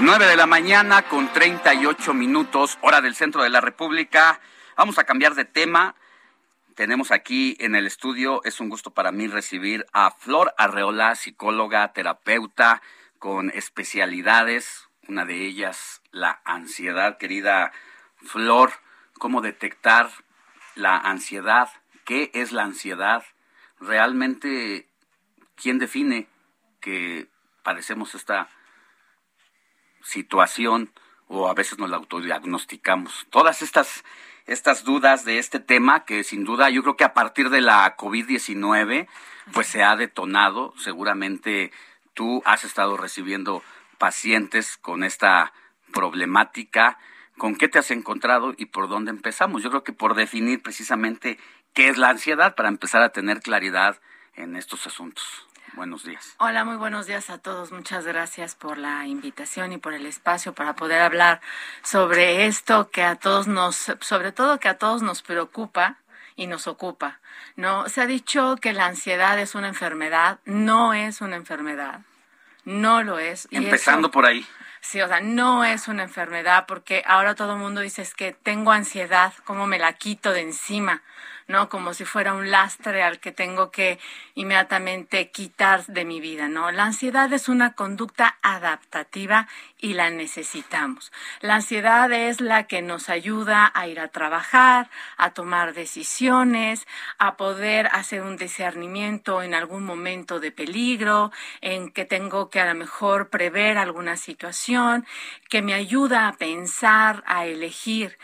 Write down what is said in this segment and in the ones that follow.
9 de la mañana con 38 minutos, hora del centro de la República. Vamos a cambiar de tema. Tenemos aquí en el estudio, es un gusto para mí recibir a Flor Arreola, psicóloga, terapeuta con especialidades, una de ellas la ansiedad. Querida Flor, ¿cómo detectar la ansiedad? ¿Qué es la ansiedad? ¿Realmente quién define que padecemos esta situación o a veces nos la autodiagnosticamos. Todas estas, estas dudas de este tema que sin duda yo creo que a partir de la COVID-19 pues se ha detonado. Seguramente tú has estado recibiendo pacientes con esta problemática. ¿Con qué te has encontrado y por dónde empezamos? Yo creo que por definir precisamente qué es la ansiedad para empezar a tener claridad en estos asuntos. Buenos días. Hola, muy buenos días a todos. Muchas gracias por la invitación y por el espacio para poder hablar sobre esto que a todos nos, sobre todo que a todos nos preocupa y nos ocupa. No, se ha dicho que la ansiedad es una enfermedad, no es una enfermedad. No lo es. Empezando por ahí. Sí, o sea, no es una enfermedad porque ahora todo el mundo dice es que tengo ansiedad, ¿cómo me la quito de encima? ¿No? Como si fuera un lastre al que tengo que inmediatamente quitar de mi vida, ¿no? La ansiedad es una conducta adaptativa y la necesitamos. La ansiedad es la que nos ayuda a ir a trabajar, a tomar decisiones, a poder hacer un discernimiento en algún momento de peligro, en que tengo que a lo mejor prever alguna situación, que me ayuda a pensar, a elegir.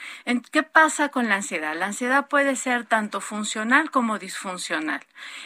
¿Qué pasa con la ansiedad? La ansiedad puede ser tanto funcional como disfuncional.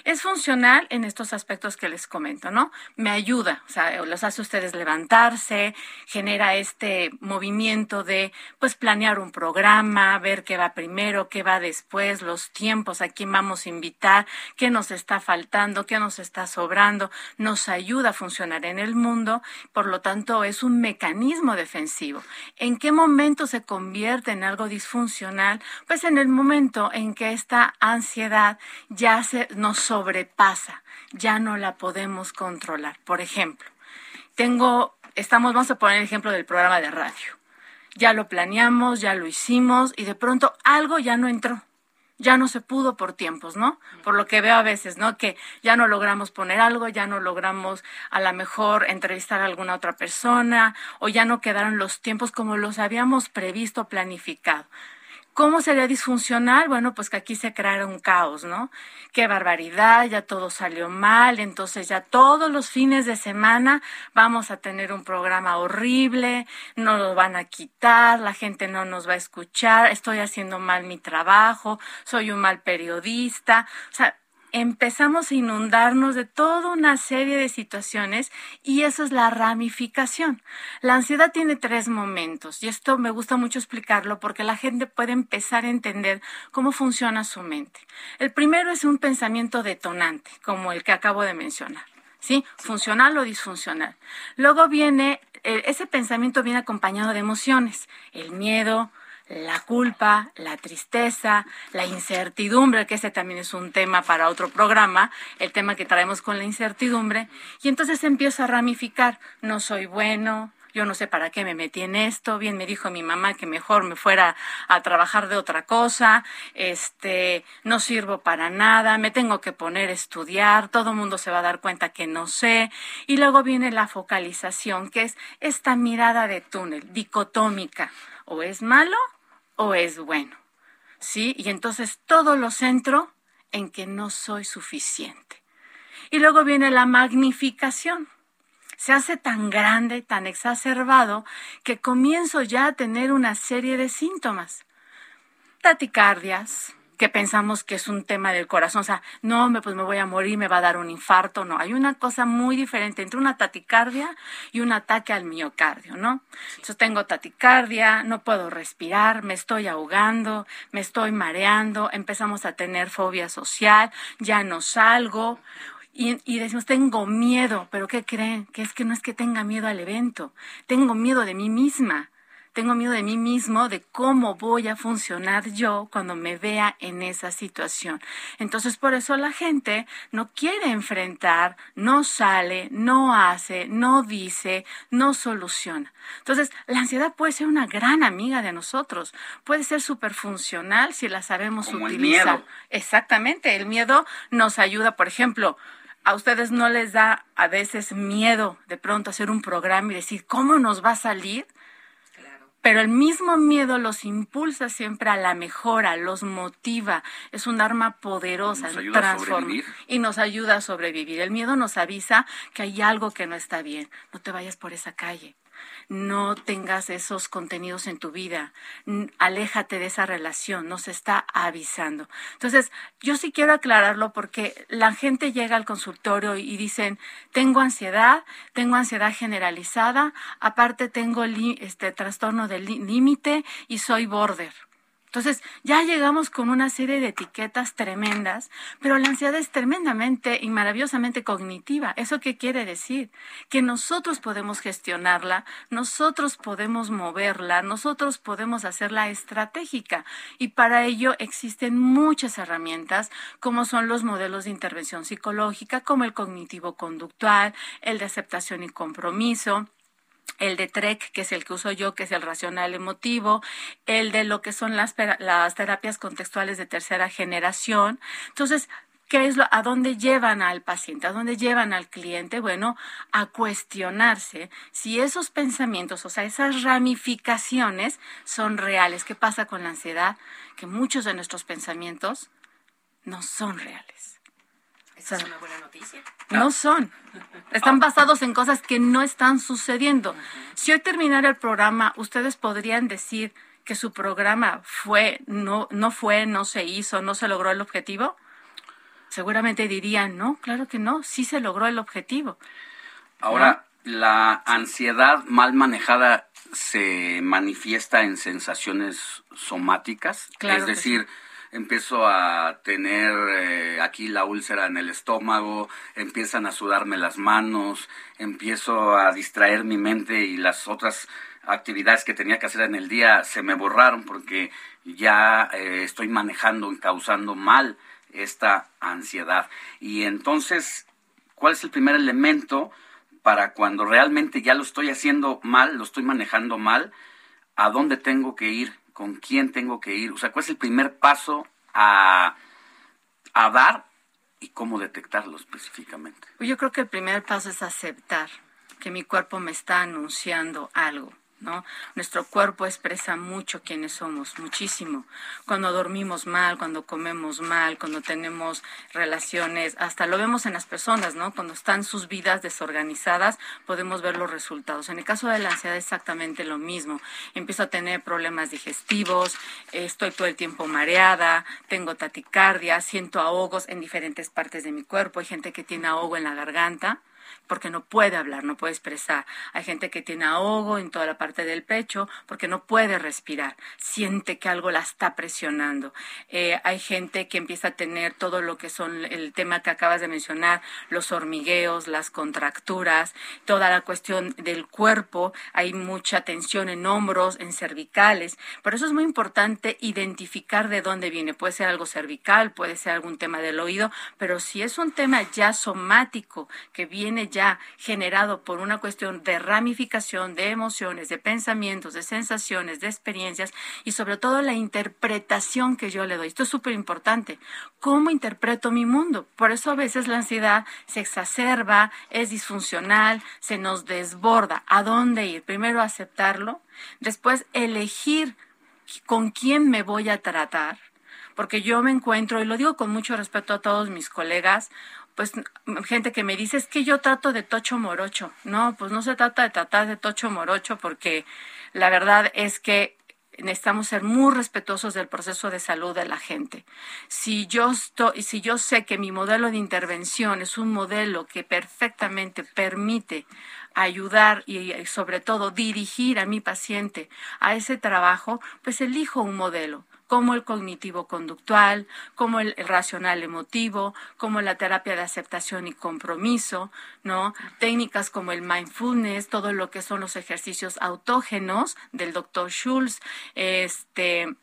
Es funcional en estos aspectos que les comento, ¿no? Me ayuda, o sea, los hace ustedes levantarse, genera este movimiento de, pues, planear un programa, ver qué va primero, qué va después, los tiempos, a quién vamos a invitar, qué nos está faltando, qué nos está sobrando, nos ayuda a funcionar en el mundo, por lo tanto, es un mecanismo defensivo. ¿En qué momento se convierte en algo disfuncional? Pues en el momento en que esta ansiedad ya se nos sobrepasa, ya no la podemos controlar. Por ejemplo, tengo, estamos, vamos a poner el ejemplo del programa de radio. Ya lo planeamos, ya lo hicimos y de pronto algo ya no entró ya no se pudo por tiempos, ¿no? Por lo que veo a veces, ¿no? Que ya no logramos poner algo, ya no logramos a lo mejor entrevistar a alguna otra persona o ya no quedaron los tiempos como los habíamos previsto, planificado. ¿Cómo sería disfuncional? Bueno, pues que aquí se creara un caos, ¿no? Qué barbaridad, ya todo salió mal, entonces ya todos los fines de semana vamos a tener un programa horrible, no lo van a quitar, la gente no nos va a escuchar, estoy haciendo mal mi trabajo, soy un mal periodista, o sea, empezamos a inundarnos de toda una serie de situaciones y eso es la ramificación. La ansiedad tiene tres momentos y esto me gusta mucho explicarlo porque la gente puede empezar a entender cómo funciona su mente. El primero es un pensamiento detonante, como el que acabo de mencionar. ¿Sí? Funcional o disfuncional. Luego viene, eh, ese pensamiento viene acompañado de emociones, el miedo, la culpa, la tristeza, la incertidumbre, que ese también es un tema para otro programa, el tema que traemos con la incertidumbre, y entonces empiezo a ramificar, no soy bueno, yo no sé para qué me metí en esto, bien me dijo mi mamá que mejor me fuera a trabajar de otra cosa, este, no sirvo para nada, me tengo que poner a estudiar, todo el mundo se va a dar cuenta que no sé, y luego viene la focalización, que es esta mirada de túnel, dicotómica, o es malo o es bueno. ¿Sí? Y entonces todo lo centro en que no soy suficiente. Y luego viene la magnificación. Se hace tan grande, tan exacerbado, que comienzo ya a tener una serie de síntomas. Taticardias, que pensamos que es un tema del corazón, o sea, no, me, pues me voy a morir, me va a dar un infarto, no, hay una cosa muy diferente entre una taticardia y un ataque al miocardio, ¿no? Yo tengo taticardia, no puedo respirar, me estoy ahogando, me estoy mareando, empezamos a tener fobia social, ya no salgo, y, y, decimos, tengo miedo, pero ¿qué creen? Que es que no es que tenga miedo al evento, tengo miedo de mí misma tengo miedo de mí mismo, de cómo voy a funcionar yo cuando me vea en esa situación. Entonces, por eso la gente no quiere enfrentar, no sale, no hace, no dice, no soluciona. Entonces, la ansiedad puede ser una gran amiga de nosotros, puede ser súper funcional si la sabemos utilizar. Exactamente, el miedo nos ayuda, por ejemplo, a ustedes no les da a veces miedo de pronto hacer un programa y decir, ¿cómo nos va a salir? Pero el mismo miedo los impulsa siempre a la mejora, los motiva, es un arma poderosa, transforma y nos ayuda a sobrevivir. El miedo nos avisa que hay algo que no está bien, no te vayas por esa calle no tengas esos contenidos en tu vida, aléjate de esa relación, nos está avisando. Entonces, yo sí quiero aclararlo porque la gente llega al consultorio y dicen, tengo ansiedad, tengo ansiedad generalizada, aparte tengo este trastorno del límite y soy border. Entonces, ya llegamos con una serie de etiquetas tremendas, pero la ansiedad es tremendamente y maravillosamente cognitiva. ¿Eso qué quiere decir? Que nosotros podemos gestionarla, nosotros podemos moverla, nosotros podemos hacerla estratégica. Y para ello existen muchas herramientas, como son los modelos de intervención psicológica, como el cognitivo conductual, el de aceptación y compromiso el de TREC, que es el que uso yo, que es el racional emotivo, el de lo que son las, las terapias contextuales de tercera generación. Entonces, ¿Qué es lo, a dónde llevan al paciente, a dónde llevan al cliente? Bueno, a cuestionarse si esos pensamientos, o sea, esas ramificaciones son reales. ¿Qué pasa con la ansiedad? Que muchos de nuestros pensamientos no son reales. Esa es una buena noticia. No son. Están basados en cosas que no están sucediendo. Si hoy terminara el programa, ustedes podrían decir que su programa fue, no, no fue, no se hizo, no se logró el objetivo. Seguramente dirían, no, claro que no, sí se logró el objetivo. Ahora, la ansiedad mal manejada se manifiesta en sensaciones somáticas, es decir, empiezo a tener eh, aquí la úlcera en el estómago, empiezan a sudarme las manos, empiezo a distraer mi mente y las otras actividades que tenía que hacer en el día se me borraron porque ya eh, estoy manejando y causando mal esta ansiedad. Y entonces, ¿cuál es el primer elemento para cuando realmente ya lo estoy haciendo mal, lo estoy manejando mal? ¿A dónde tengo que ir? Con quién tengo que ir, o sea, cuál es el primer paso a, a dar y cómo detectarlo específicamente. Yo creo que el primer paso es aceptar que mi cuerpo me está anunciando algo. ¿No? Nuestro cuerpo expresa mucho quiénes somos, muchísimo. Cuando dormimos mal, cuando comemos mal, cuando tenemos relaciones, hasta lo vemos en las personas, ¿no? Cuando están sus vidas desorganizadas, podemos ver los resultados. En el caso de la ansiedad exactamente lo mismo. Empiezo a tener problemas digestivos, estoy todo el tiempo mareada, tengo taticardia, siento ahogos en diferentes partes de mi cuerpo. Hay gente que tiene ahogo en la garganta porque no puede hablar, no puede expresar. Hay gente que tiene ahogo en toda la parte del pecho porque no puede respirar, siente que algo la está presionando. Eh, hay gente que empieza a tener todo lo que son el tema que acabas de mencionar, los hormigueos, las contracturas, toda la cuestión del cuerpo. Hay mucha tensión en hombros, en cervicales. Por eso es muy importante identificar de dónde viene. Puede ser algo cervical, puede ser algún tema del oído, pero si es un tema ya somático que viene ya generado por una cuestión de ramificación de emociones, de pensamientos, de sensaciones, de experiencias y sobre todo la interpretación que yo le doy. Esto es súper importante. ¿Cómo interpreto mi mundo? Por eso a veces la ansiedad se exacerba, es disfuncional, se nos desborda. ¿A dónde ir? Primero aceptarlo, después elegir con quién me voy a tratar porque yo me encuentro, y lo digo con mucho respeto a todos mis colegas, pues gente que me dice es que yo trato de tocho morocho. No, pues no se trata de tratar de tocho morocho porque la verdad es que necesitamos ser muy respetuosos del proceso de salud de la gente. Si yo estoy, si yo sé que mi modelo de intervención es un modelo que perfectamente permite ayudar y sobre todo dirigir a mi paciente a ese trabajo, pues elijo un modelo como el cognitivo conductual, como el, racional emotivo, como la terapia de aceptación y compromiso, ¿no? Técnicas como el mindfulness, todo lo que son los ejercicios autógenos del doctor Schulz, este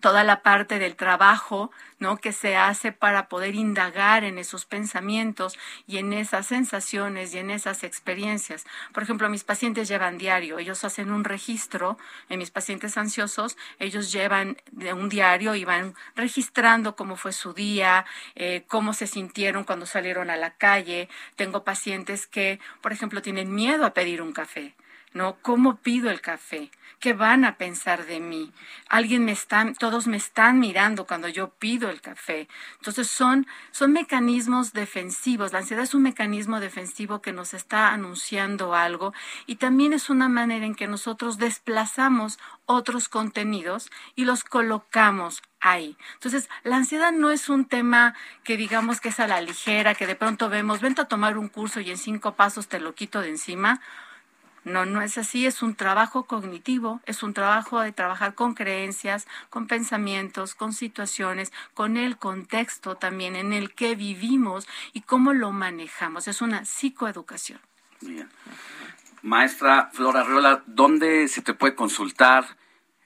toda la parte del trabajo, ¿no? que se hace para poder indagar en esos pensamientos y en esas sensaciones y en esas experiencias. Por ejemplo, mis pacientes llevan diario, ellos hacen un registro, en mis pacientes ansiosos, ellos llevan un diario y van registrando cómo fue su día, eh, cómo se sintieron cuando salieron a la calle. Tengo pacientes que, por ejemplo, tienen miedo a pedir un café. ¿No? ¿Cómo pido el café? ¿Qué van a pensar de mí? Alguien me está, todos me están mirando cuando yo pido el café. Entonces son, son mecanismos defensivos. La ansiedad es un mecanismo defensivo que nos está anunciando algo y también es una manera en que nosotros desplazamos otros contenidos y los colocamos ahí. Entonces, la ansiedad no es un tema que digamos que es a la ligera, que de pronto vemos, vente a tomar un curso y en cinco pasos te lo quito de encima. No, no es así, es un trabajo cognitivo, es un trabajo de trabajar con creencias, con pensamientos, con situaciones, con el contexto también en el que vivimos y cómo lo manejamos. Es una psicoeducación. Bien. Maestra Flora Arreola, ¿dónde se te puede consultar?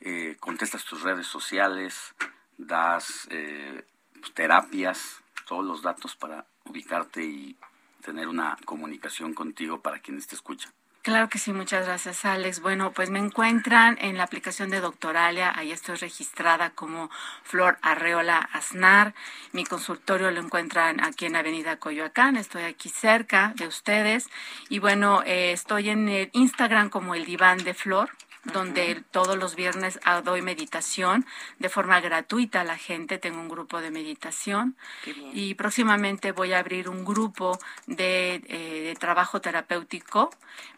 Eh, ¿Contestas tus redes sociales? ¿Das eh, pues, terapias? Todos los datos para ubicarte y tener una comunicación contigo para quienes te escuchan. Claro que sí, muchas gracias Alex. Bueno, pues me encuentran en la aplicación de Doctoralia, ahí estoy registrada como Flor Arreola Aznar. Mi consultorio lo encuentran aquí en Avenida Coyoacán, estoy aquí cerca de ustedes. Y bueno, eh, estoy en el Instagram como el diván de Flor, donde todos los viernes ah, doy meditación de forma gratuita a la gente. Tengo un grupo de meditación y próximamente voy a abrir un grupo de, eh, de, trabajo terapéutico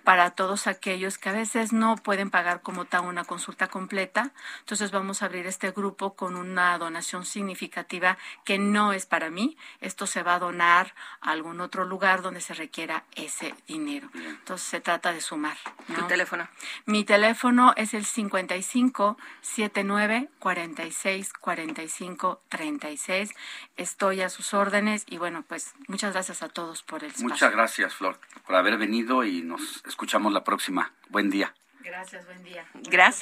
para todos aquellos que a veces no pueden pagar como tal una consulta completa. Entonces vamos a abrir este grupo con una donación significativa que no es para mí. Esto se va a donar a algún otro lugar donde se requiera ese dinero. Entonces se trata de sumar. ¿Tu teléfono? Mi teléfono es el 55 79 46 45 36. Estoy a sus órdenes y bueno, pues muchas gracias a todos por el espacio. Muchas gracias, Flor, por haber venido y nos escuchamos la próxima. Buen día. Gracias, buen día. Gracias.